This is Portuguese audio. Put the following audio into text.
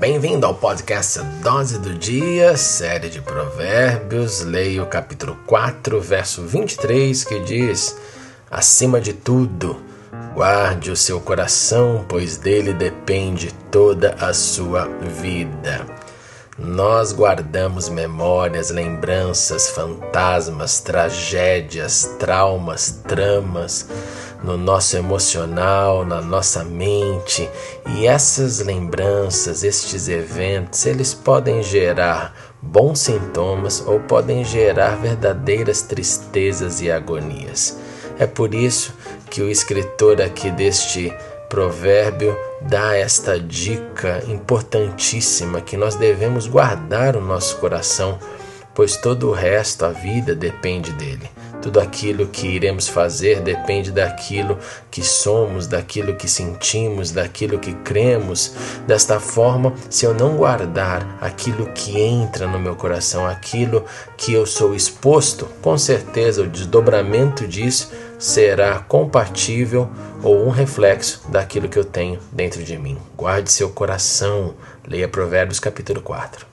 bem-vindo ao podcast Dose do Dia, série de provérbios. Leio o capítulo 4, verso 23, que diz: Acima de tudo, guarde o seu coração, pois dele depende toda a sua vida. Nós guardamos memórias, lembranças, fantasmas, tragédias, traumas, tramas no nosso emocional, na nossa mente, e essas lembranças, estes eventos, eles podem gerar bons sintomas ou podem gerar verdadeiras tristezas e agonias. É por isso que o escritor aqui deste provérbio dá esta dica importantíssima que nós devemos guardar o nosso coração, pois todo o resto, a vida, depende dele. Tudo aquilo que iremos fazer depende daquilo que somos, daquilo que sentimos, daquilo que cremos. Desta forma, se eu não guardar aquilo que entra no meu coração, aquilo que eu sou exposto, com certeza o desdobramento disso será compatível ou um reflexo daquilo que eu tenho dentro de mim. Guarde seu coração. Leia Provérbios capítulo 4.